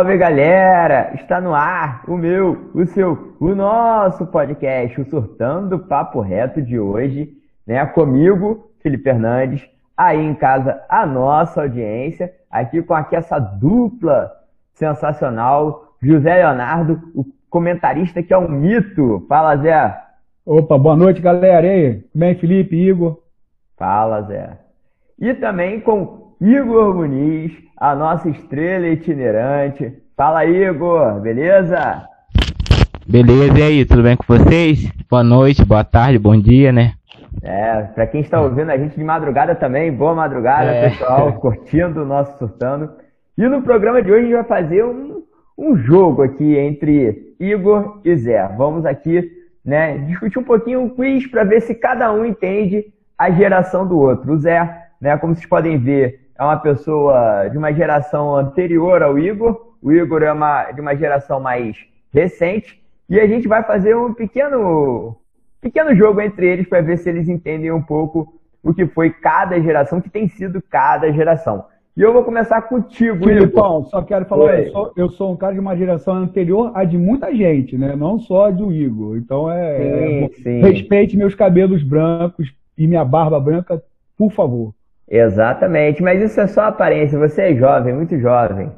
Salve galera! Está no ar o meu, o seu, o nosso podcast, o Surtando Papo Reto de hoje, né? Comigo, Felipe Fernandes, aí em casa a nossa audiência, aqui com aqui essa dupla sensacional, José Leonardo, o comentarista que é um mito. Fala, Zé. Opa, boa noite, galera. E aí? Bem, Felipe, Igor? Fala, Zé. E também com Igor Muniz, a nossa estrela itinerante. Fala, Igor, beleza? Beleza, e aí, tudo bem com vocês? Boa noite, boa tarde, bom dia, né? É, pra quem está ouvindo a gente de madrugada também, boa madrugada, é. pessoal, curtindo o nosso Surtando. E no programa de hoje a gente vai fazer um, um jogo aqui entre Igor e Zé. Vamos aqui né, discutir um pouquinho um quiz para ver se cada um entende a geração do outro. O Zé, né, como vocês podem ver, é uma pessoa de uma geração anterior ao Igor. O Igor é uma, de uma geração mais recente. E a gente vai fazer um pequeno, pequeno jogo entre eles para ver se eles entendem um pouco o que foi cada geração, o que tem sido cada geração. E eu vou começar contigo, Filipão, só quero falar, eu sou, eu sou, um cara de uma geração anterior a de muita gente, né? Não só do Igor. Então é. Sim, é sim. Respeite meus cabelos brancos e minha barba branca, por favor. Exatamente, mas isso é só aparência. Você é jovem, muito jovem.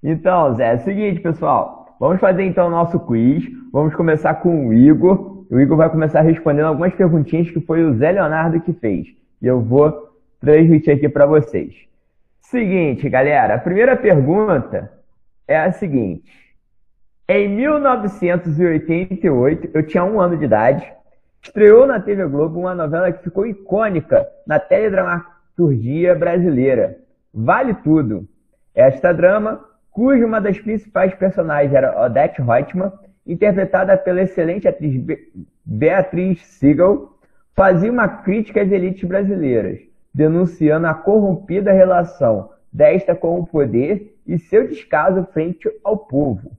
Então, Zé, é o seguinte, pessoal. Vamos fazer então o nosso quiz. Vamos começar com o Igor. O Igor vai começar respondendo algumas perguntinhas que foi o Zé Leonardo que fez. E eu vou transmitir aqui para vocês. Seguinte, galera, a primeira pergunta é a seguinte. Em 1988, eu tinha um ano de idade, estreou na TV Globo uma novela que ficou icônica na teledramaturgia brasileira. Vale Tudo. Esta drama, cuja uma das principais personagens era Odette Reutemann, interpretada pela excelente atriz Beatriz Siegel, fazia uma crítica às elites brasileiras denunciando a corrompida relação desta com o poder e seu descaso frente ao povo.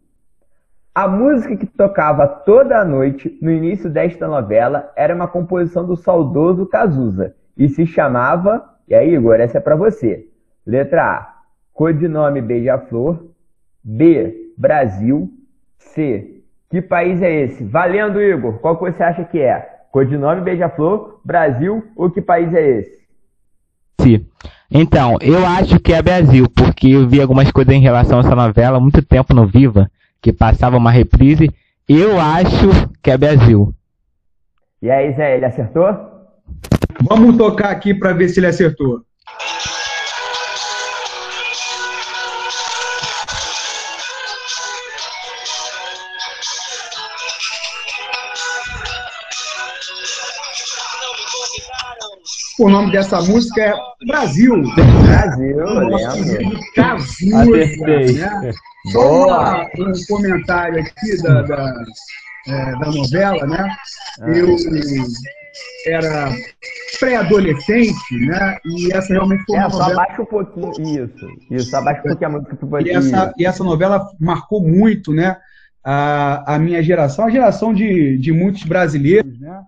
A música que tocava toda a noite no início desta novela era uma composição do saudoso Cazuza e se chamava, e aí Igor, essa é para você. Letra A, codinome Beija-Flor. B, Brasil. C, que país é esse? Valendo, Igor, qual que você acha que é? Codinome Beija-Flor, Brasil ou que país é esse? Então, eu acho que é Brasil, porque eu vi algumas coisas em relação a essa novela muito tempo no Viva, que passava uma reprise. Eu acho que é Brasil. E aí, Zé, ele acertou? Vamos tocar aqui para ver se ele acertou. O nome dessa música é Brasil. Brasil, lembro. Cazuza, né? Só um comentário aqui da, da, é, da novela, né? Ah. Eu era pré-adolescente, né? E essa realmente foi uma é, novela... Só abaixa um pouquinho, isso. Isso, abaixa um pouquinho a música. E essa, e essa novela marcou muito, né? A, a minha geração, a geração de, de muitos brasileiros, né?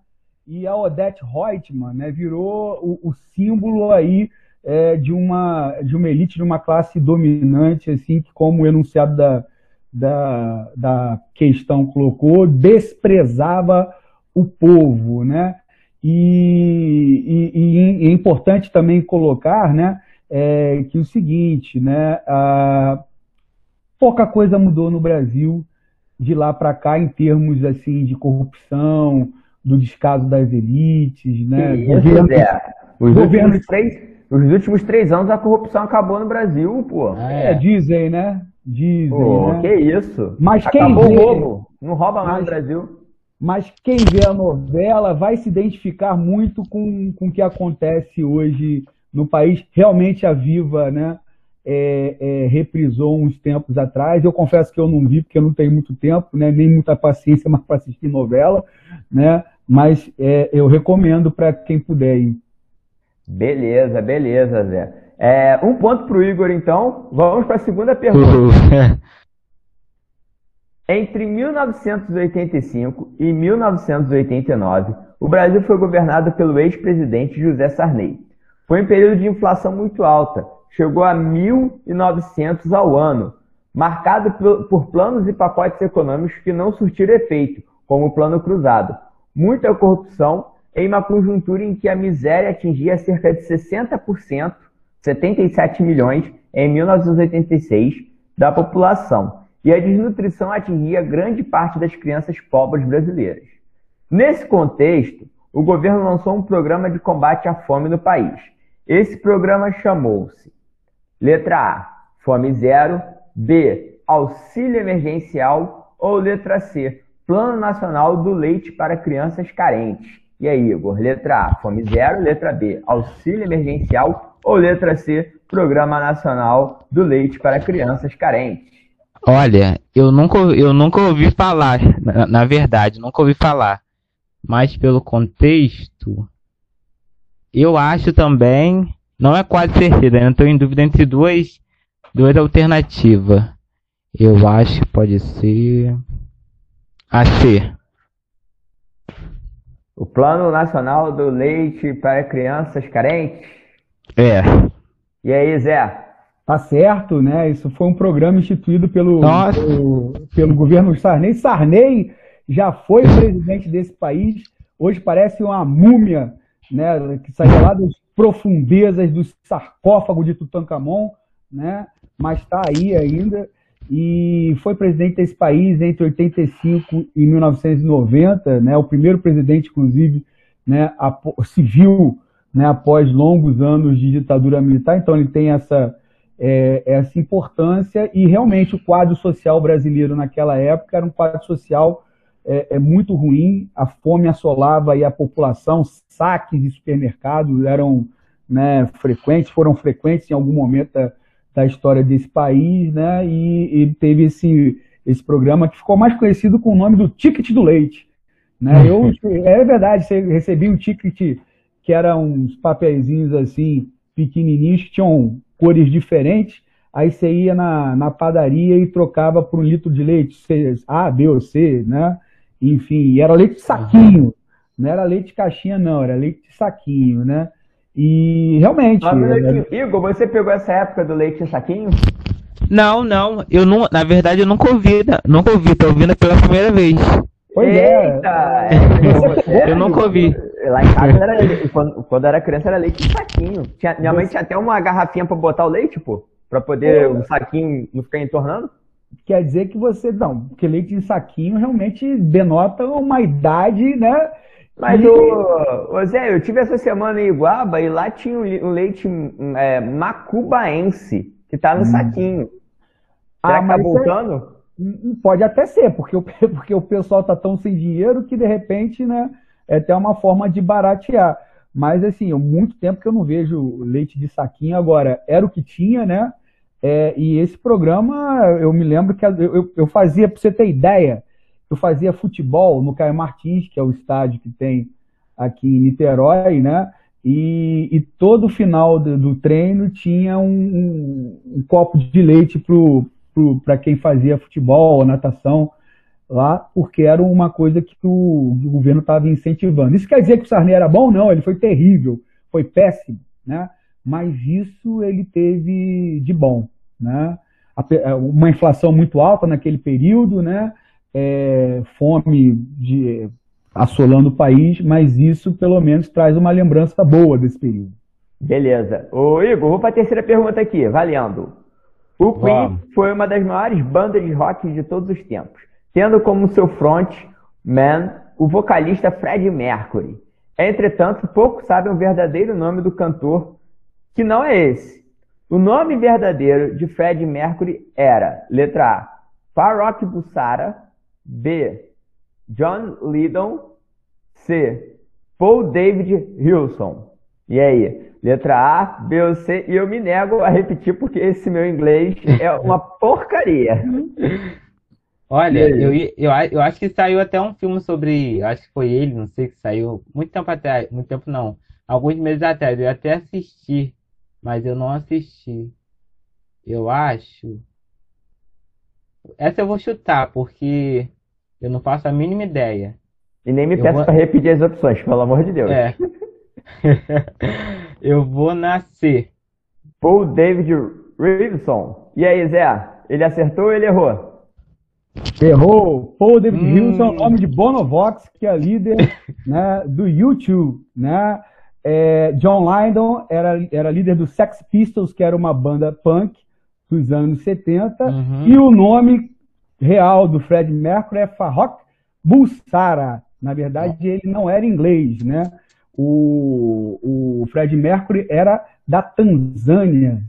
E a Odette Reutemann né, virou o, o símbolo aí é, de, uma, de uma elite, de uma classe dominante, assim, que como o enunciado da, da, da questão colocou, desprezava o povo, né? E, e, e é importante também colocar, né, é, que o seguinte, né, a, pouca coisa mudou no Brasil de lá para cá em termos assim de corrupção, do descaso das elites, né? Isso, governo, é. Os, governo... últimos três, os últimos três anos a corrupção acabou no Brasil, pô. É, dizem, né? Dizem. Pô, né? que isso. Mas quem acabou vê... o roubo. Não rouba mais mas, no Brasil. Mas quem vê a novela vai se identificar muito com, com o que acontece hoje no país. Realmente a Viva, né? É, é, reprisou uns tempos atrás. Eu confesso que eu não vi, porque eu não tenho muito tempo, né, nem muita paciência mais para assistir novela, né, mas é, eu recomendo para quem puder ir. Beleza, beleza, Zé. É, um ponto para o Igor, então. Vamos para a segunda pergunta. Entre 1985 e 1989, o Brasil foi governado pelo ex-presidente José Sarney. Foi um período de inflação muito alta, chegou a 1.900 ao ano, marcado por planos e pacotes econômicos que não surtiram efeito, como o Plano Cruzado. Muita corrupção em uma conjuntura em que a miséria atingia cerca de 60%, 77 milhões, em 1986, da população, e a desnutrição atingia grande parte das crianças pobres brasileiras. Nesse contexto, o governo lançou um programa de combate à fome no país. Esse programa chamou-se letra A, Fome Zero, B, Auxílio Emergencial ou letra C, Plano Nacional do Leite para Crianças Carentes. E aí, Igor? Letra A, Fome Zero. Letra B, Auxílio Emergencial. Ou letra C, Programa Nacional do Leite para Crianças Carentes. Olha, eu nunca, eu nunca ouvi falar, na, na verdade, nunca ouvi falar. Mas pelo contexto, eu acho também, não é quase certeza, eu estou em dúvida entre duas, duas alternativas. Eu acho que pode ser a C. O Plano Nacional do Leite para Crianças Carentes? É. E aí, Zé? Tá certo, né? Isso foi um programa instituído pelo, pelo, pelo, governo Sarney. Sarney já foi presidente desse país, hoje parece uma múmia, né? Que saiu lá das profundezas do sarcófago de Tutankhamon, né? Mas está aí ainda e foi presidente desse país entre 85 e 1990, né, o primeiro presidente, inclusive, né, civil, né, após longos anos de ditadura militar. Então ele tem essa, é, essa importância e realmente o quadro social brasileiro naquela época era um quadro social é, é muito ruim, a fome assolava a população, saques de supermercados eram né, frequentes, foram frequentes em algum momento da, da história desse país, né? E ele teve esse, esse programa que ficou mais conhecido com o nome do Ticket do Leite. Né? Eu, é verdade, você recebia um ticket que eram uns papeizinhos assim, pequenininhos, que tinham cores diferentes, aí você ia na, na padaria e trocava por um litro de leite, A, B ou C, né? Enfim, era leite de saquinho, não era leite de caixinha não, era leite de saquinho, né? E realmente. Ah, é... Igor, você pegou essa época do leite em saquinho? Não, não. Eu não, na verdade eu nunca ouvi, né? nunca ouvi, tô ouvindo pela primeira vez. Pois é. Eita, é. eu nunca ouvi. Lá em casa era, quando, quando era criança era leite em saquinho. Tinha, minha mãe tinha até uma garrafinha pra botar o leite, pô. Pra poder o saquinho não ficar entornando. Quer dizer que você. Não, porque leite em saquinho realmente denota uma idade, né? Mas, ô, ô, Zé, eu tive essa semana em Iguaba e lá tinha um leite é, macubaense, que tá no hum. saquinho. Será ah, que tá é voltando? É, pode até ser, porque o, porque o pessoal tá tão sem dinheiro que de repente, né, é até uma forma de baratear. Mas assim, muito tempo que eu não vejo leite de saquinho. Agora, era o que tinha, né? É, e esse programa, eu me lembro que eu, eu, fazia, para você ter ideia, eu fazia futebol no Caio Martins, que é o estádio que tem aqui em Niterói, né? E, e todo final do, do treino tinha um, um, um, copo de leite para quem fazia futebol, natação lá, porque era uma coisa que o, o governo estava incentivando. Isso quer dizer que o Sarney era bom? Não, ele foi terrível, foi péssimo, né? Mas isso ele teve de bom, né? Uma inflação muito alta naquele período, né? é, fome de, assolando o país, mas isso pelo menos traz uma lembrança boa desse período. Beleza. Ô Igor, vou para a terceira pergunta aqui, valendo. O Queen Vamos. foi uma das maiores bandas de rock de todos os tempos, tendo como seu frontman o vocalista Fred Mercury. Entretanto, poucos sabem o verdadeiro nome do cantor, que não é esse. O nome verdadeiro de Fred Mercury era, letra A, Farrokh Bulsara, B. John Lydon. C. Paul David Wilson. E aí? Letra A, B ou C? E eu me nego a repetir porque esse meu inglês é uma porcaria. Olha, eu, eu, eu acho que saiu até um filme sobre. Acho que foi ele, não sei que saiu. Muito tempo atrás. Muito tempo não. Alguns meses atrás. Eu até assisti. Mas eu não assisti. Eu acho. Essa eu vou chutar, porque eu não faço a mínima ideia. E nem me eu peço vou... para repetir as opções, pelo amor de Deus. É. eu vou nascer. Paul David Riveson. E aí, Zé? Ele acertou ou ele errou? Errou. Paul David hum. Riveson é o nome de Bonovox, que é líder né, do YouTube. Né? É, John Lydon era, era líder do Sex Pistols, que era uma banda punk dos anos 70. Uhum. E o nome real do Fred Mercury é Farrokh Bulsara. Na verdade, ele não era inglês, né? O, o Fred Mercury era da Tanzânia,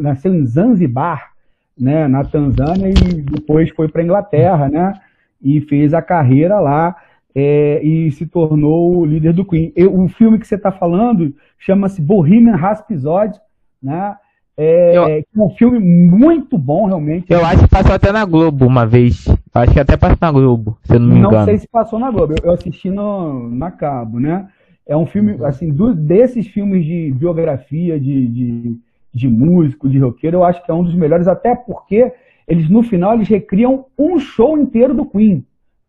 nasceu em Zanzibar, né, na Tanzânia e depois foi para Inglaterra, né, e fez a carreira lá é, e se tornou o líder do Queen. Eu, o filme que você está falando chama-se Bohemian Rhapsody, né, é, eu, é um filme muito bom, realmente. Eu acho que passou até na Globo uma vez. Acho que até passou na Globo, se eu não me engano. Não sei se passou na Globo, eu, eu assisti no, na Cabo, né? É um filme, uhum. assim, do, desses filmes de biografia, de, de, de músico, de roqueiro, eu acho que é um dos melhores, até porque eles, no final, eles recriam um show inteiro do Queen.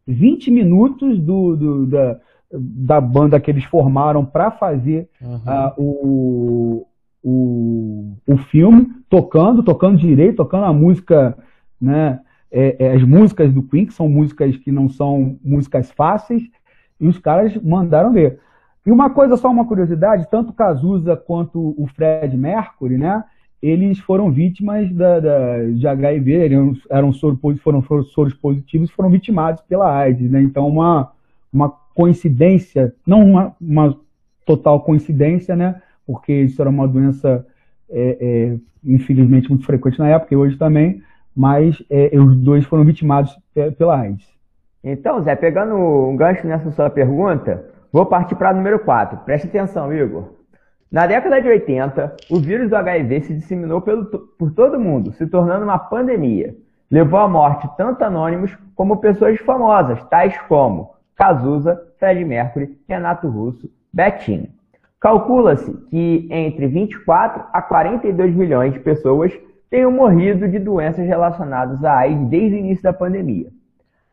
20 minutos do, do da, da banda que eles formaram para fazer uhum. uh, o, o, o filme, tocando, tocando direito, tocando a música, né, é, é, as músicas do Queen, que são músicas que não são músicas fáceis, e os caras mandaram ver. E uma coisa, só uma curiosidade, tanto Cazuza quanto o Fred Mercury, né, eles foram vítimas da, da de HIV, eram, eram foram, foram soros positivos foram vitimados pela AIDS, né, então uma, uma coincidência, não uma, uma total coincidência, né, porque isso era uma doença, é, é, infelizmente, muito frequente na época e hoje também, mas é, os dois foram vitimados pela AIDS. Então, Zé, pegando um gancho nessa sua pergunta, Vou partir para número 4. Preste atenção, Igor. Na década de 80, o vírus do HIV se disseminou pelo, por todo mundo, se tornando uma pandemia. Levou à morte tanto anônimos como pessoas famosas, tais como Cazuza, Fred Mercury, Renato Russo, Betinho. Calcula-se que entre 24 a 42 milhões de pessoas tenham morrido de doenças relacionadas à AIDS desde o início da pandemia.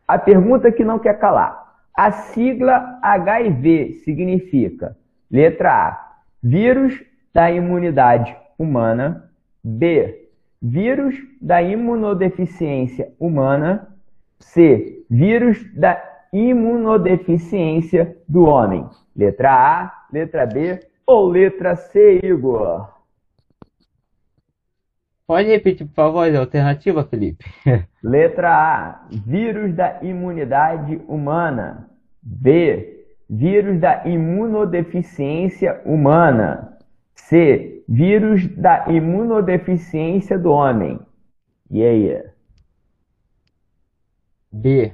A pergunta que não quer calar: a sigla HIV significa, letra A, vírus da imunidade humana, B, vírus da imunodeficiência humana, C, vírus da imunodeficiência do homem. Letra A, letra B ou letra C, Igor? Pode repetir, por favor, a alternativa, Felipe? Letra A, vírus da imunidade humana. B. Vírus da imunodeficiência humana. C. Vírus da imunodeficiência do homem. E aí? B.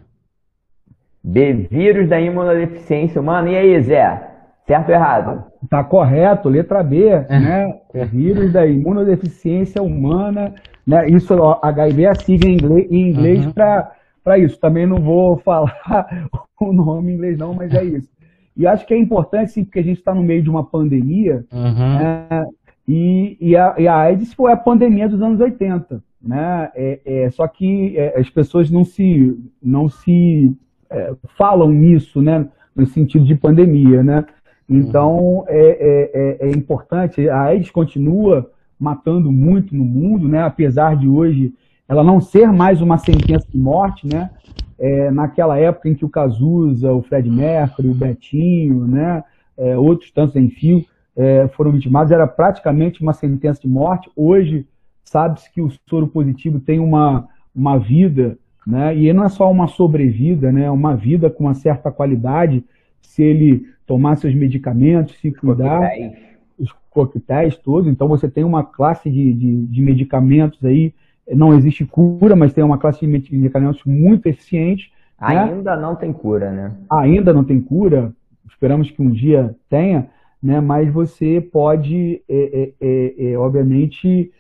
B. Vírus da imunodeficiência humana. E aí, Zé? Certo ou errado? Tá correto, letra B, né? Vírus da imunodeficiência humana, né? Isso, HIV é a sigla em inglês, em inglês uhum. para isso. Também não vou falar o nome em inglês não, mas é isso. E acho que é importante, sim, porque a gente está no meio de uma pandemia, uhum. né? e, e, a, e a AIDS foi a pandemia dos anos 80. Né? É, é, só que é, as pessoas não se, não se é, falam nisso, né? no sentido de pandemia. Né? Então, uhum. é, é, é, importante, a AIDS continua matando muito no mundo, né? apesar de hoje ela não ser mais uma sentença de morte, né? É, naquela época em que o Cazuza, o Fred Mercury, o Betinho, né, é, outros tantos em fio é, foram vitimados, era praticamente uma sentença de morte. Hoje, sabe-se que o soro positivo tem uma, uma vida, né, e não é só uma sobrevida, né, uma vida com uma certa qualidade, se ele tomar seus medicamentos, se cuidar, coquetéis. os coquetéis todos. Então, você tem uma classe de, de, de medicamentos aí não existe cura, mas tem uma classe de medicamentos muito eficiente. Né? Ainda né? não tem cura, né? Ainda não tem cura, esperamos que um dia tenha, né? mas você pode, é, é, é, é obviamente,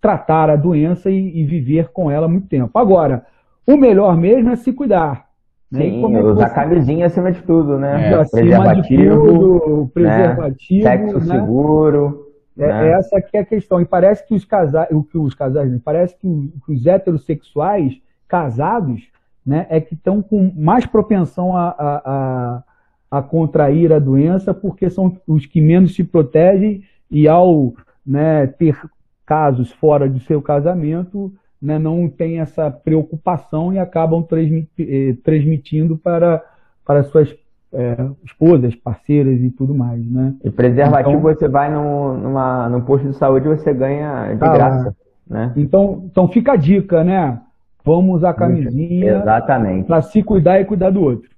tratar a doença e, e, viver com ela muito tempo. Agora, o melhor mesmo é se cuidar. Né? Sim, usar você... camisinha acima de tudo, né? É, preservativo, tudo, preservativo, né? sexo né? seguro. É, é, essa que é a questão. E parece que os casais, o que os casais, parece que os heterossexuais casados, né, é que estão com mais propensão a, a, a contrair a doença, porque são os que menos se protegem e ao né, ter casos fora de seu casamento, né, não tem essa preocupação e acabam eh, transmitindo para, para suas é, esposas, parceiras e tudo mais, né? E preservativo então, você vai no, numa, no posto de saúde você ganha de tá graça, né? Então, então fica a dica, né? Vamos usar camisinha Exatamente. para se cuidar e cuidar do outro.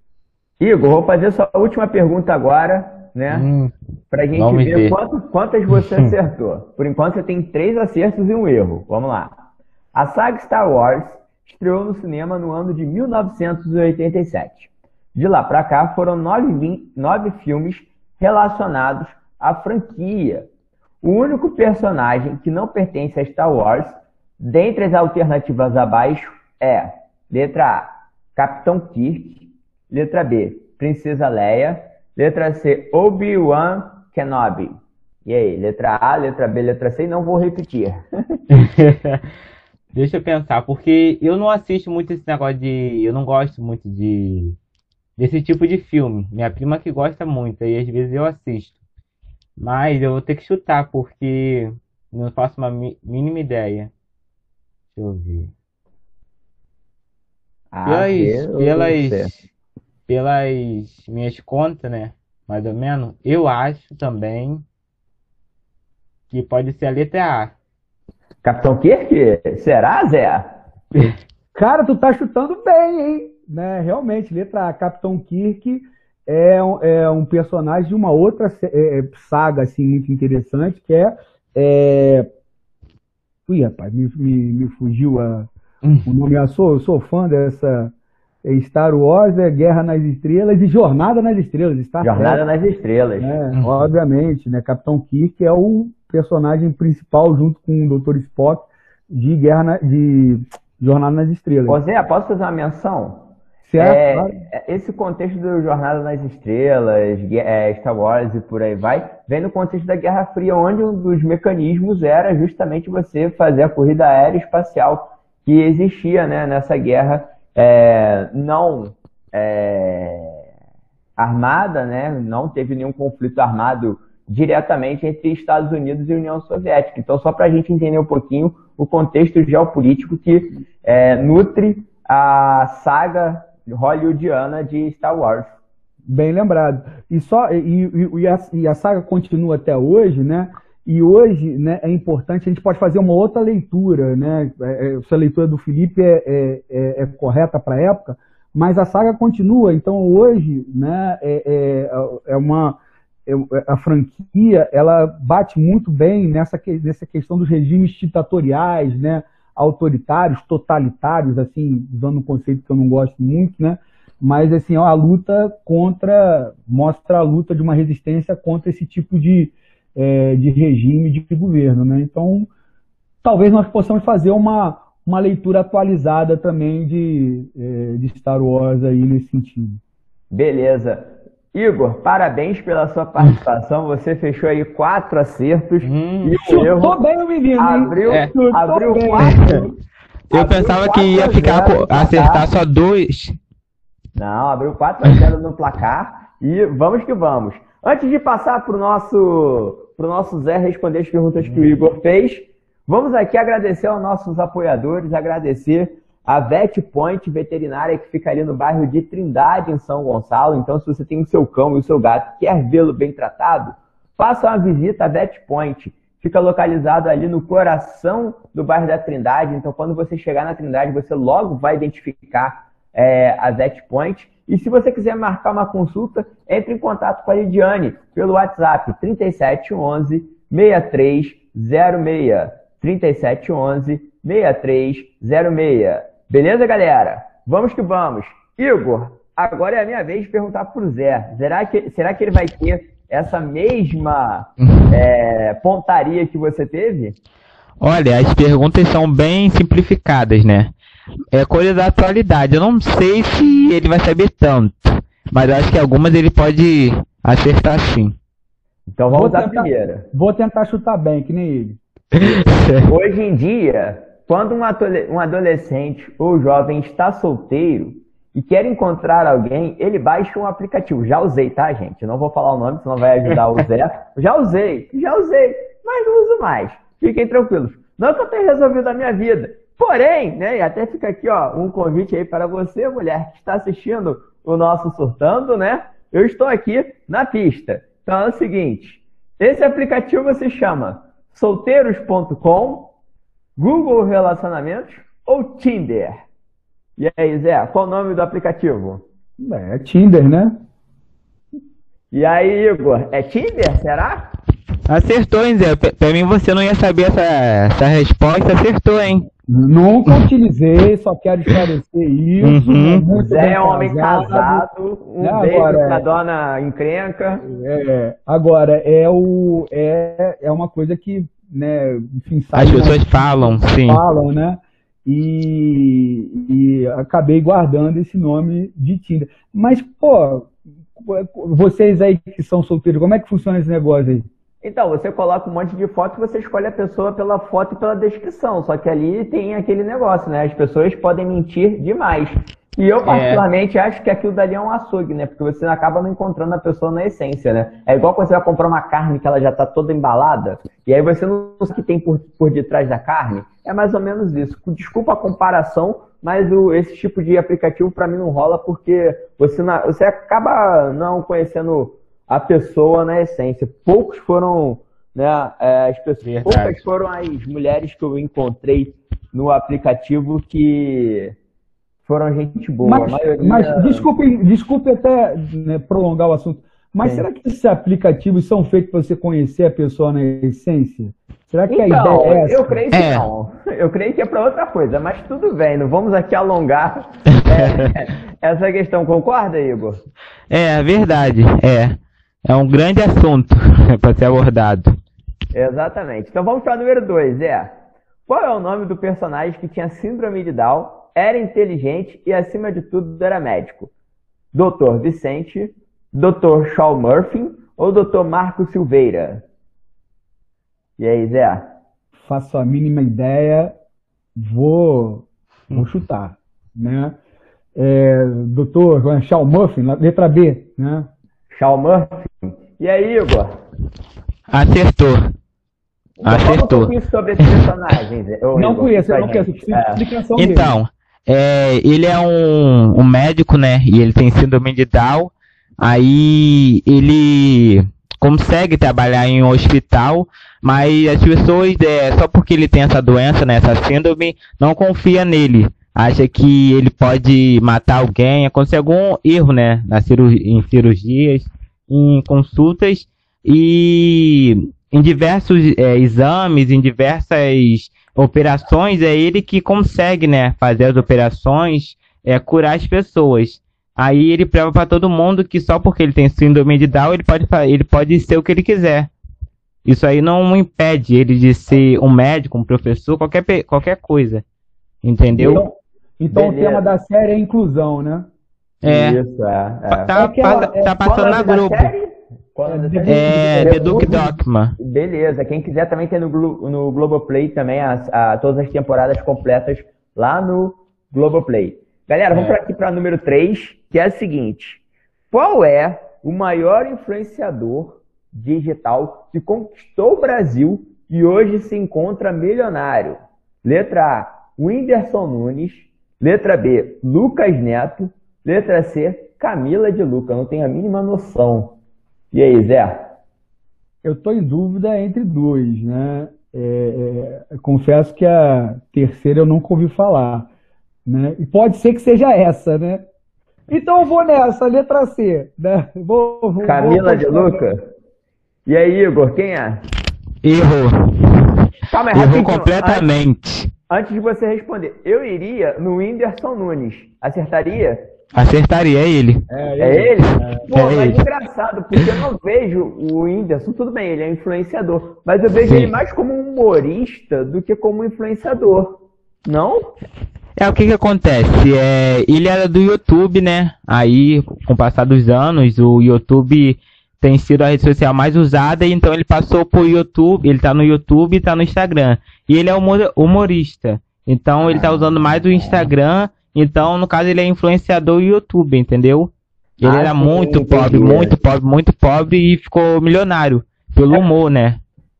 Igor, vou fazer sua última pergunta agora, né? Hum, para a gente ver, ver. Quanto, quantas você acertou. Por enquanto você tem três acertos e um erro. Vamos lá. A saga Star Wars estreou no cinema no ano de 1987. De lá para cá foram nove, nove filmes relacionados à franquia. O único personagem que não pertence a Star Wars, dentre as alternativas abaixo, é letra A, Capitão Kirk, letra B, Princesa Leia, letra C, Obi-Wan Kenobi. E aí, letra A, letra B, letra C, não vou repetir. Deixa eu pensar, porque eu não assisto muito esse negócio de. Eu não gosto muito de desse tipo de filme. Minha prima que gosta muito, e às vezes eu assisto. Mas eu vou ter que chutar, porque não faço uma mínima ideia. Deixa eu ver. Ah, pelas, pelas, pelas minhas contas, né? Mais ou menos, eu acho também que pode ser a letra A. Capitão Kirk? Será, Zé? Cara, tu tá chutando bem, hein? Né, realmente, letra A, Capitão Kirk é, é um personagem de uma outra é, é, saga assim, muito interessante, que é. é... Ui, rapaz, me, me, me fugiu a, hum. o nome. Eu sou, eu sou fã dessa. É Star Wars é Guerra nas Estrelas e Jornada nas Estrelas. Star Jornada Trek, nas Estrelas. É, uhum. Obviamente, né? Capitão Kirk é o personagem principal junto com o Dr. Spock de Guerra na, de Jornada nas Estrelas. José, posso fazer uma menção? É, é, esse contexto do Jornada nas Estrelas, é, Star Wars e por aí vai, vem no contexto da Guerra Fria, onde um dos mecanismos era justamente você fazer a corrida aérea espacial que existia né, nessa guerra é, não é, armada, né, não teve nenhum conflito armado diretamente entre Estados Unidos e União Soviética. Então, só para a gente entender um pouquinho o contexto geopolítico que é, nutre a saga hollywoodiana de Star Wars. Bem lembrado. E, só, e, e, a, e a saga continua até hoje, né? E hoje né, é importante, a gente pode fazer uma outra leitura, né? É, é, essa leitura do Felipe é, é, é, é correta para a época, mas a saga continua. Então hoje né, é, é, uma. a franquia ela bate muito bem nessa, nessa questão dos regimes ditatoriais, né? Autoritários, totalitários, assim, usando um conceito que eu não gosto muito, né? Mas, assim, a luta contra, mostra a luta de uma resistência contra esse tipo de, é, de regime, de governo, né? Então, talvez nós possamos fazer uma, uma leitura atualizada também de, é, de Star Wars aí nesse sentido. Beleza. Igor, parabéns pela sua participação. Você fechou aí quatro acertos. Hum, e erro bem o menino, abriu, é. abriu quatro. Eu abriu pensava que ia ficar por acertar só dois. Não, abriu 4 a 0 no placar e vamos que vamos. Antes de passar para o nosso, pro nosso Zé responder as perguntas que o Igor fez, vamos aqui agradecer aos nossos apoiadores, agradecer a Vet Point Veterinária, que fica ali no bairro de Trindade, em São Gonçalo. Então, se você tem o seu cão e o seu gato quer vê-lo bem tratado, faça uma visita à Vet Point. Fica localizado ali no coração do bairro da Trindade. Então, quando você chegar na Trindade, você logo vai identificar é, a Vet Point. E se você quiser marcar uma consulta, entre em contato com a Lidiane pelo WhatsApp 3711 6306. 3711 6306. Beleza, galera? Vamos que vamos. Igor, agora é a minha vez de perguntar pro Zé. Será que, será que ele vai ter essa mesma é, pontaria que você teve? Olha, as perguntas são bem simplificadas, né? É coisa da atualidade. Eu não sei se ele vai saber tanto, mas acho que algumas ele pode acertar sim. Então vamos à primeira. Vou tentar chutar bem, que nem ele. Hoje em dia, quando um adolescente ou jovem está solteiro, e quer encontrar alguém, ele baixa um aplicativo. Já usei, tá, gente? Não vou falar o nome, senão vai ajudar o Zé. Já usei, já usei, mas não uso mais. Fiquem tranquilos. Não é que eu tenha resolvido a minha vida. Porém, né, e até fica aqui ó, um convite aí para você, mulher, que está assistindo o nosso Surtando, né? Eu estou aqui na pista. Então é o seguinte, esse aplicativo se chama solteiros.com, Google Relacionamentos ou Tinder. E aí, Zé, qual o nome do aplicativo? É, Tinder, né? E aí, Igor, é Tinder, será? Acertou, hein, Zé? Pra mim você não ia saber essa, essa resposta, acertou, hein? Nunca utilizei, só quero esclarecer isso. Uhum. Zé é um homem casado, um é, beijo agora, pra dona encrenca. É, agora, é, o, é, é uma coisa que, né, enfim, As pessoas falam, sim. Falam, né? e, e acabei guardando esse nome de Tinder. Mas, pô, vocês aí que são solteiros, como é que funciona esse negócio aí? Então, você coloca um monte de foto e você escolhe a pessoa pela foto e pela descrição. Só que ali tem aquele negócio, né? As pessoas podem mentir demais. E eu, é. particularmente, é. acho que aquilo dali é um açougue, né? Porque você acaba não encontrando a pessoa na essência, né? É igual quando você vai comprar uma carne que ela já tá toda embalada, e aí você não sabe o que tem por, por detrás da carne. É mais ou menos isso. Desculpa a comparação, mas o, esse tipo de aplicativo para mim não rola porque você, na, você acaba não conhecendo a pessoa na essência. Poucos foram, né? É, as pessoas, Verdade. poucas foram as mulheres que eu encontrei no aplicativo que foram gente boa. Mas, maioria... mas desculpe, desculpe até né, prolongar o assunto. Mas Sim. será que esses aplicativos são feitos para você conhecer a pessoa na essência? Será que então, a ideia é essa? Eu creio que é. não. Eu creio que é para outra coisa, mas tudo bem, não vamos aqui alongar é, essa questão. Concorda, Igor? É, é verdade. É. É um grande assunto para ser abordado. Exatamente. Então vamos para o número 2, é. Qual é o nome do personagem que tinha síndrome de Down era inteligente e, acima de tudo, era médico. Dr. Vicente, Dr. Shaw Murphy ou Dr. Marco Silveira? E aí, Zé? Faço a mínima ideia, vou, vou chutar, né? É, Dr. Shaw Murphy, letra B, né? Shaw Murphy. E aí, Igor? Acertou. Acertou. Um pouquinho sobre esse personagem. não conheço, eu não conheço. É. Então, é, ele é um, um, médico, né? E ele tem síndrome de Down. Aí ele consegue trabalhar em um hospital, mas as pessoas, é, só porque ele tem essa doença, né, essa síndrome, não confia nele. Acha que ele pode matar alguém, acontece algum erro, né, na cirurgia, em cirurgias, em consultas e em diversos é, exames, em diversas operações, é ele que consegue, né, fazer as operações, é, curar as pessoas. Aí ele prova para todo mundo que só porque ele tem síndrome de Down, ele pode, ele pode ser o que ele quiser. Isso aí não impede ele de ser um médico, um professor, qualquer, qualquer coisa. Entendeu? Então, então o tema da série é inclusão, né? É. Isso, é. é. Tá, é ela, tá, tá passando na grupo. Série? É, é, The Duke Dogma. Beleza, quem quiser também tem no, no Globoplay também as, a, todas as temporadas completas lá no Globoplay. Galera, vamos é. aqui para número 3, que é o seguinte. Qual é o maior influenciador digital que conquistou o Brasil e hoje se encontra milionário? Letra A, Whindersson Nunes. Letra B, Lucas Neto. Letra C, Camila de Luca. Não tenho a mínima noção. E aí, Zé? Eu estou em dúvida entre dois, né? É, é, confesso que a terceira eu nunca ouvi falar, né? E pode ser que seja essa, né? Então eu vou nessa, letra C, né? Vou, vou, Camila vou de Luca? E aí, Igor, quem é? Errou. Calma, é Errou completamente. Antes, antes de você responder, eu iria no Whindersson Nunes. Acertaria? Acertaria, é ele. É, é ele? É. Pô, é mas ele. engraçado, porque eu não vejo o Whindersson, tudo bem, ele é influenciador, mas eu vejo Sim. ele mais como um humorista do que como influenciador. Não? É, o que que acontece? É, ele era do YouTube, né? Aí, com o passar dos anos, o YouTube tem sido a rede social mais usada, então ele passou pro YouTube, ele tá no YouTube e tá no Instagram. E ele é humor, humorista. Então ele tá usando mais o Instagram Então, no caso, ele é influenciador YouTube, entendeu? Ele Ah, era muito entendi. pobre, muito pobre, muito pobre e ficou milionário. Pelo É. humor, né?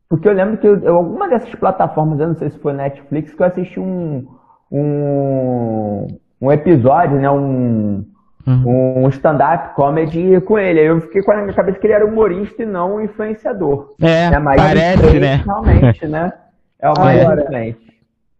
Porque eu lembro que eu, eu- alguma dessas plataformas, eu não sei se foi Netflix, que eu assisti um, um, um episódio, né? Um, Uhum. um stand-up comedy com ele. Aí eu fiquei com a minha cabeça que ele era humorista e não um influenciador. É, né? Mas parece, né? Realmente, né? É uma Agora- influente.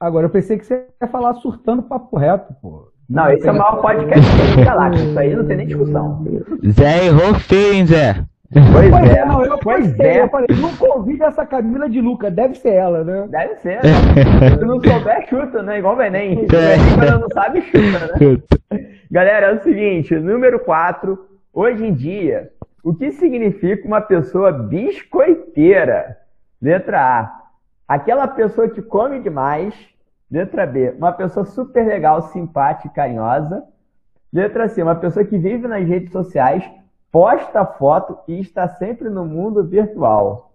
Agora, eu pensei que você ia falar surtando papo reto, pô. Não, esse é o maior podcast que tem da galáxia. Isso aí não tem nem discussão. Zé errou feio, hein, Zé? Pois Pois é, é, não, eu pois postei, é. eu falei, nunca ouvi dessa Camila de Luca, deve ser ela, né? Deve ser, né? Se não souber, chuta, né? Igual o Enem. Quando não sabe, chuta, né? Galera, é o seguinte, número 4, hoje em dia, o que significa uma pessoa biscoiteira? Letra A, aquela pessoa que come demais. Letra B, uma pessoa super legal, simpática e carinhosa. Letra C, uma pessoa que vive nas redes sociais, posta foto e está sempre no mundo virtual.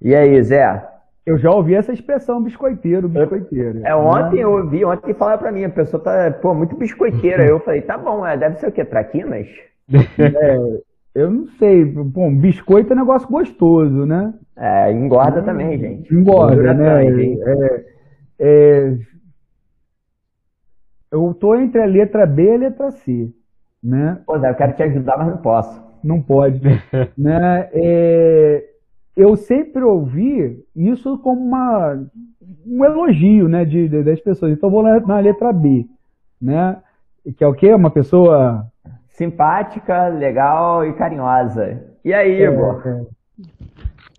E aí, Zé? Eu já ouvi essa expressão biscoiteiro, biscoiteiro. É, ontem eu ouvi, ontem falaram pra mim, a pessoa tá, pô, muito biscoiteira. Eu falei, tá bom, é, deve ser o quê? Traquinas? É, eu não sei, bom, biscoito é um negócio gostoso, né? É, engorda também, gente. Engorda, Gordura né? trans, hein? É, é, eu tô entre a letra B e a letra C, né? Pô, Zé, eu quero te ajudar, mas não posso. Não pode, né? É, eu sempre ouvi isso como uma, um elogio, né, de, de- das pessoas. Então eu vou na, na letra B, né? Que é o quê? Uma pessoa Simpática, legal e carinhosa. E aí, Igor? é,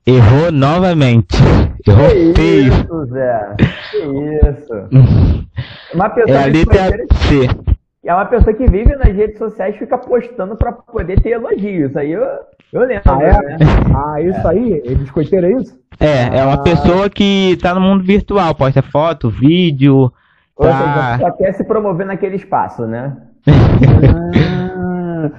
Errou novamente. Errou Que feio. isso, Zé? Que isso? Uma É pessoa a letra C. é uma pessoa que vive nas redes sociais e fica postando pra poder ter elogios. Isso aí eu, eu lembro, Ah, né? é? Ah, isso aí? É biscoiteiro, é isso? É, é uma Ah. pessoa que tá no mundo virtual, posta foto, vídeo, Ou tá... seja, só quer se promover naquele espaço, né? Ah,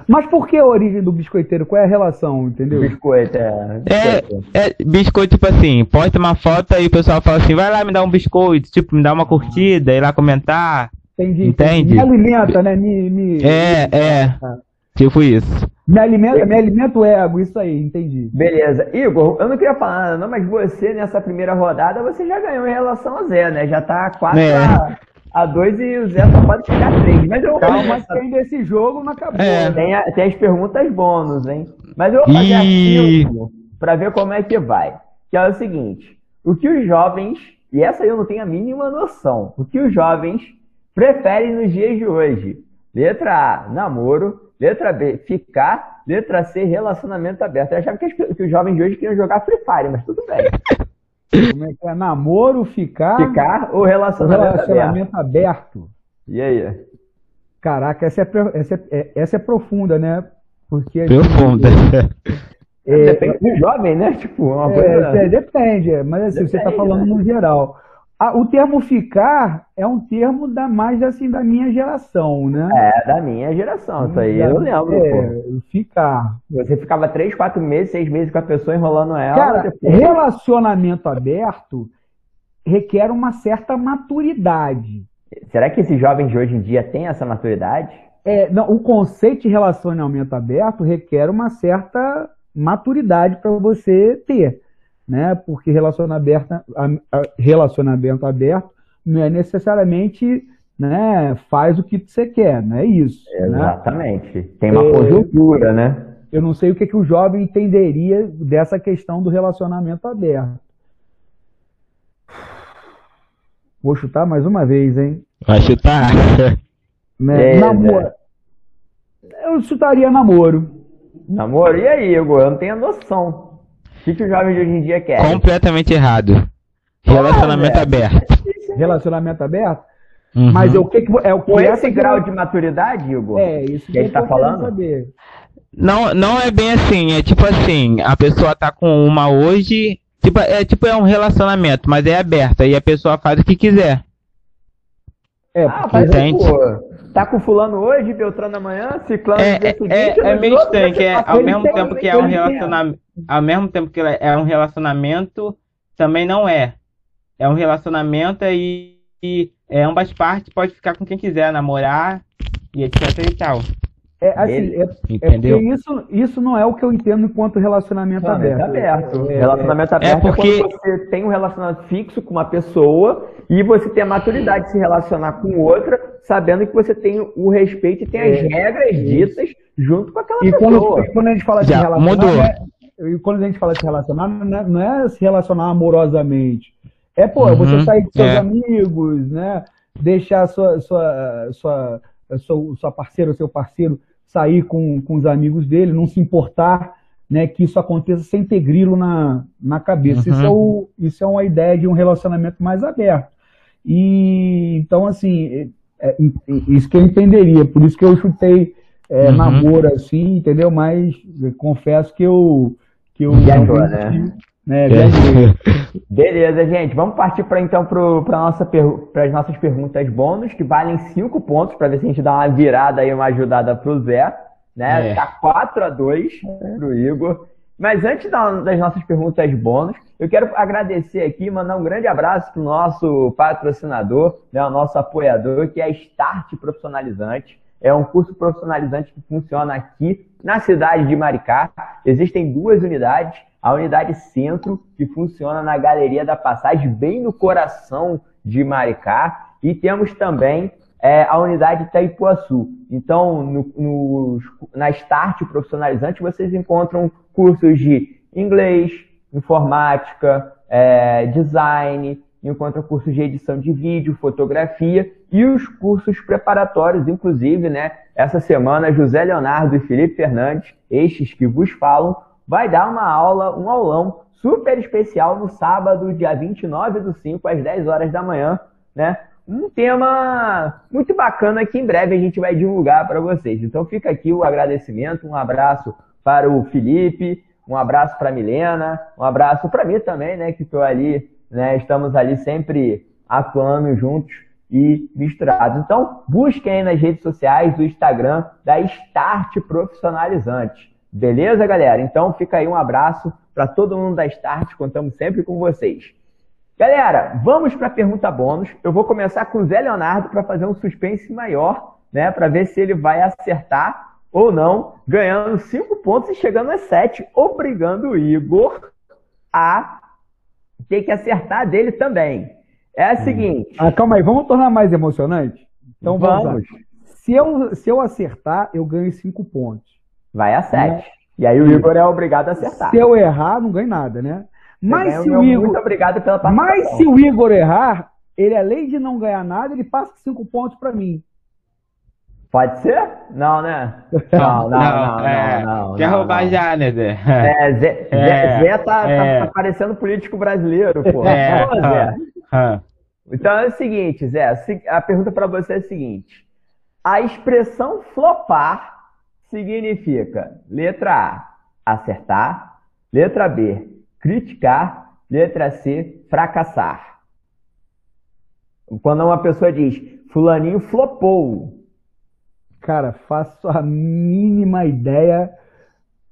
mas por que a origem do biscoiteiro? Qual é a relação, entendeu? Biscoito, é. biscoito. É, é biscoito, tipo assim, posta uma foto e o pessoal fala assim, vai lá me dar um biscoito, tipo, me dá uma curtida, ir lá comentar. Entendi. Entende? Me alimenta, né? Me, me, É, é, tipo isso. me alimenta, me alimenta o ego, isso aí, entendi. Beleza. Igor, eu não queria falar nada, não, mas você, nessa primeira rodada, você já ganhou em relação a Zé, né? Já tá 4 É. a, a 2 e o Zé só pode chegar a 3. Mas eu vou Calma, que ainda esse jogo não acabou. É. né? tem, a- tem as perguntas bônus, hein? Mas eu vou fazer Ih. a 5 pra ver como é que vai. Que é o seguinte: o que os jovens, e essa eu não tenho a mínima noção, o que os jovens preferem nos dias de hoje? Letra A, namoro. Letra B, ficar. Letra C, relacionamento aberto. Eu achava que, as que os jovens de hoje queriam jogar Free Fire, mas tudo bem. Como é que é? Namoro, ficar, Ficar ou relacionamento, aberto? relacionamento aberto. E aí? Caraca, essa é, essa é- essa é profunda, né? Porque Profunda. É, Depende do jovem, né? Tipo, uma É, coisa. é, depende, é, mas assim, você está Depende, falando né? no geral. Ah, o termo ficar é um termo da mais assim da minha geração, né? É, da minha geração, isso aí eu lembro, pô. É, ficar. Você ficava três, quatro meses, seis meses com a pessoa enrolando ela. Cara, depois... relacionamento aberto requer uma certa maturidade. Será que esses jovens de hoje em dia têm essa maturidade? É, não, o conceito de relacionamento aberto requer uma certa maturidade para você ter, né? Porque relacionamento, a- a- relacionamento aberto não é necessariamente, né, faz o que você quer, não é isso, né? Exatamente. Tem uma É. conjuntura, né? Eu não sei o que, que o jovem entenderia dessa questão do relacionamento aberto. Vou chutar mais uma vez, hein? Vai chutar. Né? É, namoro. Eu chutaria namoro. Namoro, e aí, Igor? Eu não tenho noção. O que, que os jovens de hoje em dia querem? Completamente errado. Relacionamento Ah, aberto. Relacionamento aberto? Uhum. Mas é o que, que é o que Com essa esse grau de maturidade, Igor? é isso que a gente tá falando? saber. Não, não é bem assim, é tipo assim, a pessoa tá com uma hoje, tipo, é tipo é um relacionamento, mas é aberto, aí a pessoa faz o que quiser. É, Ah, mas pô, tá com fulano hoje, Beltrano amanhã, ciclano É, dia é, seguinte, é, é meio estranho, que é, seguinte, ao mesmo tem- tempo que é um relacionamento, ao mesmo tempo que é um relacionamento, também não é. É um relacionamento e que é, ambas partes pode ficar com quem quiser, namorar e etc e tal. É, assim, é, Entendeu? É isso, isso não é o que eu entendo enquanto relacionamento aberto. aberto. É, relacionamento é, aberto é, porque... é quando você tem um relacionamento fixo com uma pessoa e você tem a maturidade de se relacionar com outra, sabendo que você tem o respeito e tem as é, regras ditas junto com aquela e pessoa. Quando, quando a gente fala de relacionar, mudou. E quando a gente fala de relacionar, não é, não é se relacionar amorosamente. É, pô, uhum, você sair com seus é. amigos, né? Deixar sua, sua, sua, sua, sua parceira ou seu parceiro sair com, com os amigos dele, não se importar né, que isso aconteça sem ter grilo na, na cabeça. Uhum. Isso, é o, isso é uma ideia de um relacionamento mais aberto. E então, assim, é, é, isso que eu entenderia, por isso que eu chutei é, uhum. namoro assim, entendeu? Mas confesso que eu. Que eu Viajou, né? Né? Beleza, gente. Vamos partir para então para nossa as nossas perguntas bônus, que valem 5 pontos, para ver se a gente dá uma virada e uma ajudada para o Zé. Né? É. Tá 4 a 2 para o Igor. Mas antes das nossas perguntas bônus, eu quero agradecer aqui, mandar um grande abraço para o nosso patrocinador, né, o nosso apoiador, que é a Start Profissionalizante. É um curso profissionalizante que funciona aqui na cidade de Maricá. Existem duas unidades. A unidade centro, que funciona na Galeria da Passagem, bem no coração de Maricá. E temos também é, a unidade Itaipuaçu. Então, no, no, na Start Profissionalizante, vocês encontram cursos de inglês, informática, é, design, encontra cursos de edição de vídeo, fotografia e os cursos preparatórios, inclusive, né? Essa semana, José Leonardo e Felipe Fernandes, estes que vos falam, vai dar uma aula, um aulão super especial no sábado, dia 29 do 5, às 10 horas da manhã, né? Um tema muito bacana que em breve a gente vai divulgar para vocês. Então fica aqui o agradecimento, um abraço para o Felipe, um abraço para a Milena, um abraço para mim também, né, que estou ali, né, estamos ali sempre atuando juntos e misturados. Então, busquem nas redes sociais do Instagram da Start Profissionalizante. Beleza, galera? Então, fica aí um abraço para todo mundo da Start, contamos sempre com vocês. Galera, vamos para a pergunta bônus. Eu vou começar com o Zé Leonardo para fazer um suspense maior, né, para ver se ele vai acertar ou não, ganhando 5 pontos e chegando a 7, obrigando o Igor a ter que acertar dele também. É a hum. seguinte. Ah, calma aí, vamos tornar mais emocionante? Então vamos. vamos. Se, eu, se eu acertar, eu ganho 5 pontos. Vai a 7. Né? E aí o Igor é obrigado a acertar. Se eu errar, não ganho nada, né? Mas se o Igor. Muito obrigado pela participação. Mas se o Igor errar, ele além de não ganhar nada, ele passa 5 pontos para mim. Pode ser? Não, né? Não, não, não, não. É, não, não quer não, roubar já, né, Zé? É, Zé, é, Zé tá, tá é. tá, parecendo político brasileiro, pô. É, Pô, Zé. Então é o seguinte, Zé, a pergunta para você é a seguinte. A expressão flopar significa letra A, acertar, letra B, criticar, letra C, fracassar. Quando uma pessoa diz, fulaninho flopou, Cara, faço a mínima ideia.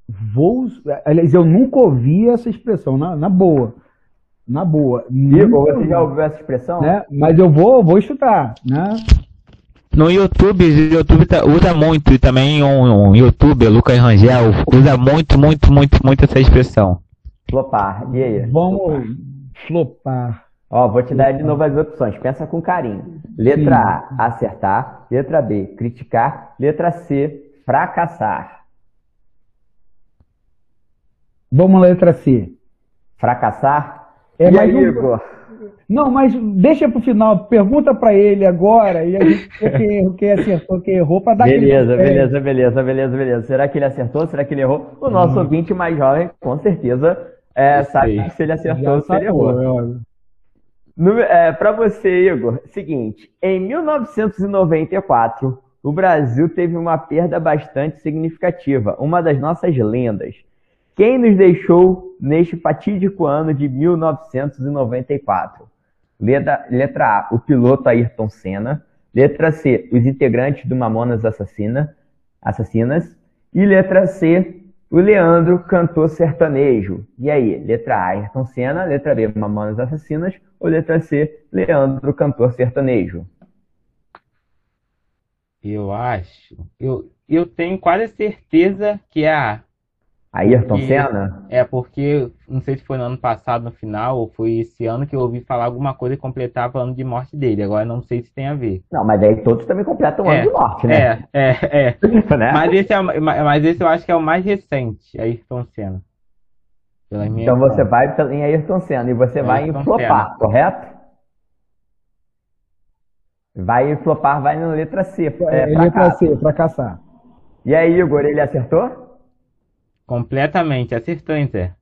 Vou. Aliás, eu nunca ouvi essa expressão, na, na boa. Na boa. Igor, você já ouviu essa expressão? Né? Mas eu vou, vou chutar, né? No YouTube, o YouTube tá, usa muito, e também um, um youtuber, Lucas Rangel, usa muito, muito, muito, muito essa expressão. Flopar. E aí? Vamos flopar. Ó, vou te dar de novo as opções. Pensa com carinho. Letra Sim. A, acertar. Letra B, criticar. Letra C, fracassar. Vamos à letra C. Fracassar? É, e aí, Igor? Não, mas deixa pro final. Pergunta para ele agora e a gente vê quem, quem acertou, quem errou para dar Beleza, beleza, beleza, beleza, beleza. Será que ele acertou? Será que ele errou? O nosso hum. ouvinte mais jovem, com certeza, é, sabe se ele acertou ou se ele errou. É, Para você, Igor, seguinte: em 1994, o Brasil teve uma perda bastante significativa, uma das nossas lendas. Quem nos deixou neste fatídico ano de 1994? Letra, letra A, o piloto Ayrton Senna. Letra C, os integrantes do Mamonas Assassina, Assassinas. E letra C, o Leandro, cantor sertanejo. E aí, letra A, Ayrton Senna. Letra B, Mamonas Assassinas ou letra C, Leandro, cantor sertanejo? Eu acho. Eu, eu tenho quase certeza que é a Ayrton Senna? É, porque não sei se foi no ano passado, no final, ou foi esse ano que eu ouvi falar alguma coisa e completava o ano de morte dele. Agora não sei se tem a ver. Não, mas aí todos também completam o é, ano de morte, né? É, é, é. né? mas, esse é, mas esse eu acho que é o mais recente, Ayrton Senna. Então você vai em Ayrton Senna e você Ayrton vai em flopar, Senna. correto? Vai em flopar, vai na letra C. É, é letra C, fracassar. E aí, Igor, ele acertou? Completamente, acertou, hein, Zé?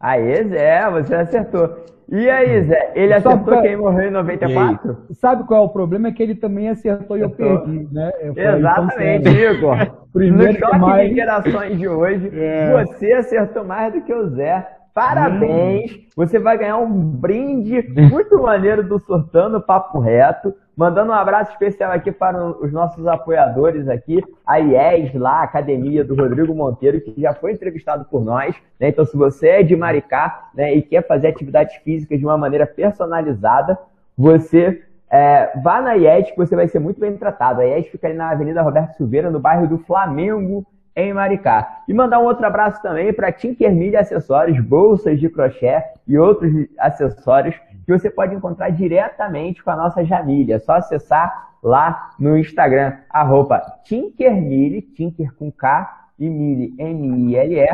Aí, Zé, você acertou. E aí, Zé, ele acertou pra... quem morreu em 94? Sabe qual é o problema? É que ele também acertou e eu perdi, né? Eu Exatamente, Igor. Primeiro no choque mais... de gerações de hoje, é. você acertou mais do que o Zé. Parabéns! Hum. Você vai ganhar um brinde muito maneiro do Sortando Papo Reto. Mandando um abraço especial aqui para os nossos apoiadores aqui, a IES lá, a Academia do Rodrigo Monteiro, que já foi entrevistado por nós. Né? Então, se você é de Maricá né, e quer fazer atividades físicas de uma maneira personalizada, você é, vá na IES que você vai ser muito bem tratado. A IES fica ali na Avenida Roberto Silveira, no bairro do Flamengo, em Maricá. E mandar um outro abraço também para Tinker Milha Acessórios, bolsas de crochê e outros acessórios que você pode encontrar diretamente com a nossa Jamília. É só acessar lá no Instagram, arroba Tinkermille, Tinker com K e Mille, M-I-L-E,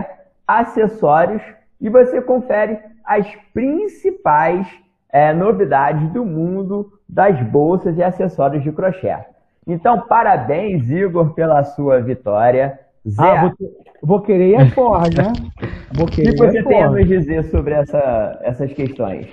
acessórios, e você confere as principais é, novidades do mundo das bolsas e acessórios de crochê. Então, parabéns, Igor, pela sua vitória. Zé, ah, vou, vou, querer ir a forra, né? Vou querer o que você tem a nos dizer sobre essa, essas questões?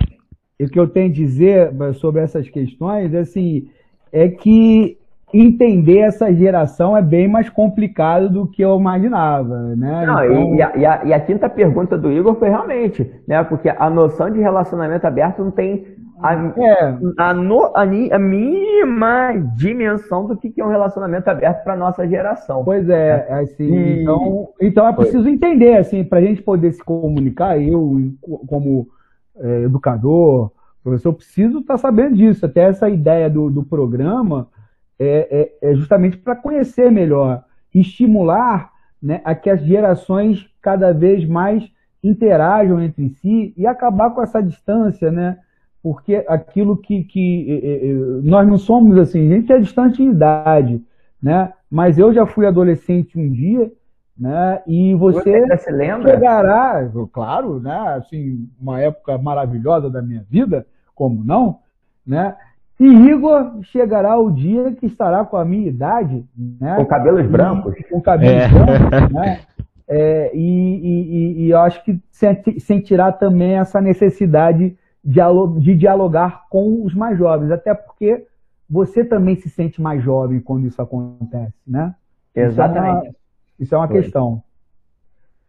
O que eu tenho a dizer sobre essas questões assim, é que entender essa geração é bem mais complicado do que eu imaginava, né? Não, então... e, a, e, a, e, a, quinta pergunta do Igor foi realmente, né? Porque a noção de relacionamento aberto não tem a, é. a, no, a, a mínima dimensão do que é um relacionamento aberto para nossa geração. Pois é, é, assim, e... então, então é preciso entender, assim, para a gente poder se comunicar, eu como é, educador, professor, preciso estar tá sabendo disso. Até essa ideia do, do programa é, é, é justamente para conhecer melhor, estimular né, a que as gerações cada vez mais interajam entre si e acabar com essa distância, né? Porque aquilo que, que é, é, nós não somos assim, a gente é distante em idade, né? Mas eu já fui adolescente um dia né? E você, você se lembra? chegará, claro, né? Assim, uma época maravilhosa da minha vida, como não, né? E Igor chegará o dia que estará com a minha idade, né? Com cabelos brancos. Com cabelos é. brancos, né? É, e, e, e, eu acho que sentirá também essa necessidade de dialogar com os mais jovens, até porque você também se sente mais jovem quando isso acontece, né? Exatamente. Então, isso é uma Foi. questão.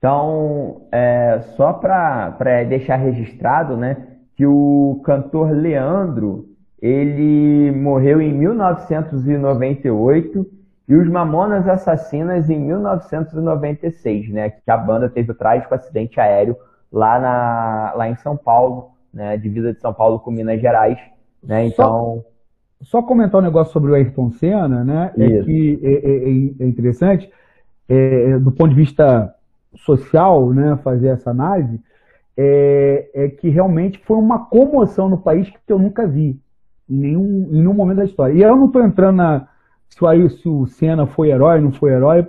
Então, é, só para deixar registrado, né, que o cantor Leandro, ele morreu em 1998 e os Mamonas Assassinas em 1996, né, que a banda teve o trágico acidente aéreo lá, na, lá em São Paulo, né, divisa de São Paulo com Minas Gerais, né, então... Só, só comentar um negócio sobre o Ayrton Senna, né, é que é, é, é interessante, é, do ponto de vista social, né, fazer essa análise, é, é, que realmente foi uma comoção no país que eu nunca vi em nenhum, em nenhum momento da história. E eu não estou entrando na se, aí, se o Senna foi herói, não foi herói,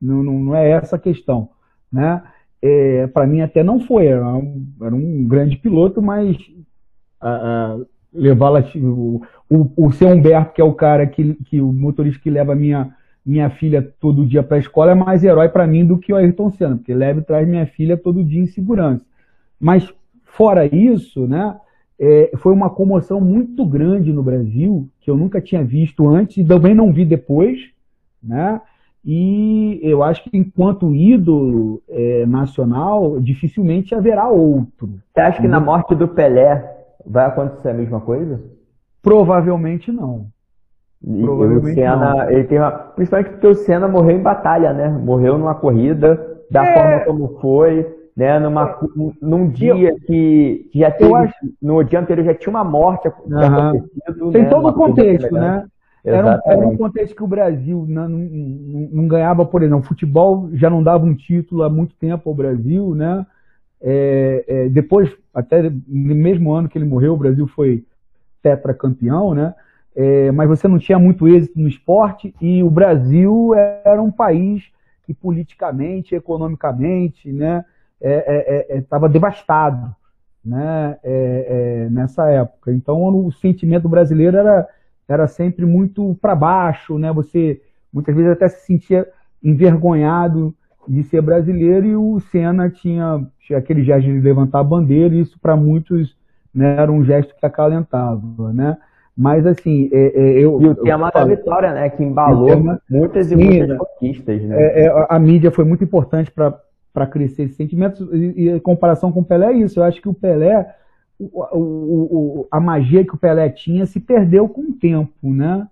não, não, não é essa a questão, né? É, para mim até não foi, era um, era um grande piloto, mas levar o, o, o seu Humberto, que é o cara que, que o motorista que leva a minha minha filha todo dia para a escola é mais herói para mim do que o Ayrton Senna, porque leva e traz minha filha todo dia em segurança. Mas, fora isso, né, é, foi uma comoção muito grande no Brasil, que eu nunca tinha visto antes e também não vi depois, né? E eu acho que enquanto ídolo é, nacional, dificilmente haverá outro. Você acha que na morte do Pelé vai acontecer a mesma coisa? Provavelmente não. E o Senna, ele tem uma, principalmente porque o Senna morreu em batalha, né? Morreu numa corrida, da é... forma como foi. né? Numa, num dia que, que já teve, acho... no dia anterior já tinha uma morte acontecido. Tem né? todo o contexto, né? Era um, era um, contexto que o Brasil não, não, não, ganhava, por exemplo, futebol já não dava um título há muito tempo ao Brasil, né? É, é, depois, até no mesmo ano que ele morreu, o Brasil foi tetracampeão, né? É, mas você não tinha muito êxito no esporte e o Brasil era um país que politicamente, economicamente, né, estava é, é, é, devastado, né, nessa época. Então o sentimento brasileiro era, era sempre muito para baixo, né? Você muitas vezes até se sentia envergonhado de ser brasileiro e o Senna tinha, tinha aquele gesto de levantar a bandeira e isso para muitos né, era um gesto que acalentava, né? Mas assim, é, é, eu. E o tema da vitória, né? Que embalou tema, muitas e muitas né? conquistas, né? É, é a mídia foi muito importante para crescer esses sentimentos, e, e em comparação com o Pelé é isso. Eu acho que o Pelé, o, o, o, a magia que o Pelé tinha se perdeu com o tempo, né?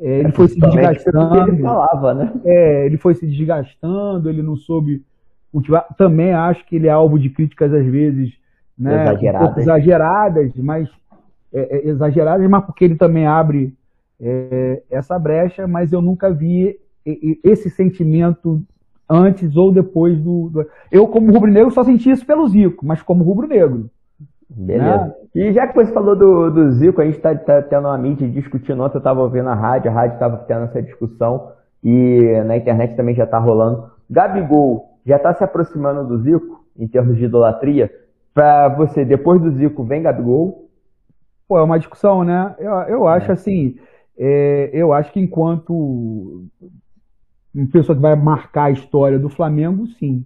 É, ele foi se desgastando. Ele falava, né? É, ele foi se desgastando, ele não soube cultivar. Também acho que ele é alvo de críticas às vezes, né? Exageradas. Um exageradas, mas é, é, exageradas, mas porque ele também abre é, essa brecha, mas eu nunca vi esse sentimento antes ou depois do. do... Eu, como rubro-negro, só senti isso pelo Zico, mas como rubro-negro. Beleza. Né? E já que você falou do, do Zico, a gente está tá tendo uma mídia discutindo ontem, eu estava ouvindo a rádio, a rádio estava tendo essa discussão e na internet também já está rolando. Gabigol já está se aproximando do Zico em termos de idolatria. Para você, depois do Zico, vem Gabigol Pô, é uma discussão, né? Eu, eu acho é. assim, é, eu acho que enquanto uma pessoa que vai marcar a história do Flamengo, sim.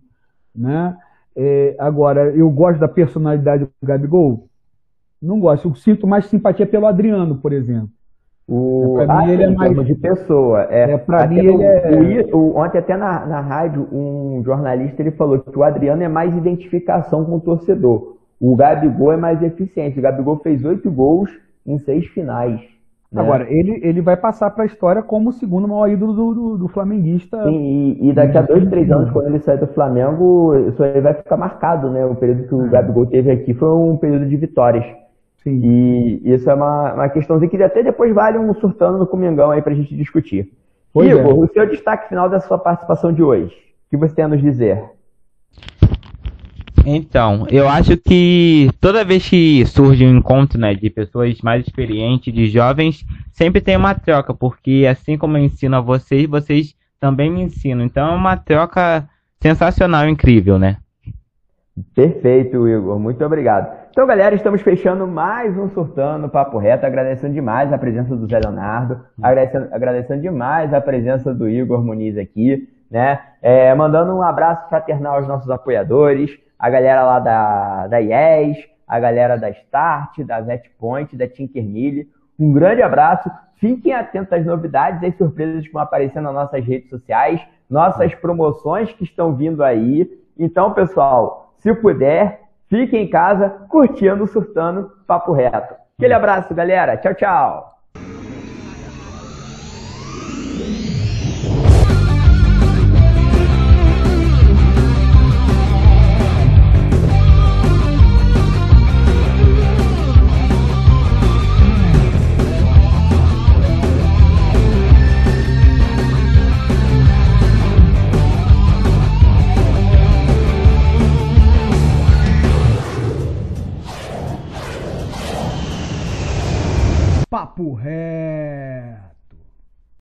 Né? É, agora, eu gosto da personalidade do Gabigol? Não gosto. Eu sinto mais simpatia pelo Adriano, por exemplo. O... Pra ah, mim, ele é mais de pessoa. É, é para mim ele é. O, ontem até na, na rádio um jornalista ele falou que o Adriano é mais identificação com o torcedor. O Gabigol é mais eficiente. O Gabigol fez oito gols em seis finais. Né? Agora, ele, ele vai passar para a história como o segundo maior ídolo do, do, do flamenguista. Sim, e, e, daqui a dois, três anos, quando ele sair do Flamengo, isso aí vai ficar marcado, né? O período que o Gabigol teve aqui foi um período de vitórias. Sim. E isso é uma, uma questãozinha que até depois vale um surtando no Comingão aí para a gente discutir. Pois Igor, é. o seu destaque final da sua participação de hoje. O que você tem a nos dizer? Então, eu acho que toda vez que surge um encontro né, de pessoas mais experientes, de jovens, sempre tem uma troca, porque assim como eu ensino a vocês, vocês também me ensinam. Então é uma troca sensacional, incrível, né? Perfeito, Igor. Muito obrigado. Então, galera, estamos fechando mais um Surtando Papo Reto, agradecendo demais a presença do Zé Leonardo, agradecendo, agradecendo demais a presença do Igor Muniz aqui, né? É, mandando um abraço fraternal aos nossos apoiadores, a galera lá da, da IES, a galera da Start, da Vetpoint, da Tinkermilly. Um grande abraço. Fiquem atentos às novidades e às surpresas que vão aparecendo nas nossas redes sociais, nossas promoções que estão vindo aí. Então, pessoal, se puder, fique em casa curtindo, surtando, papo reto. Aquele abraço, galera. Tchau, tchau. Papo Ré.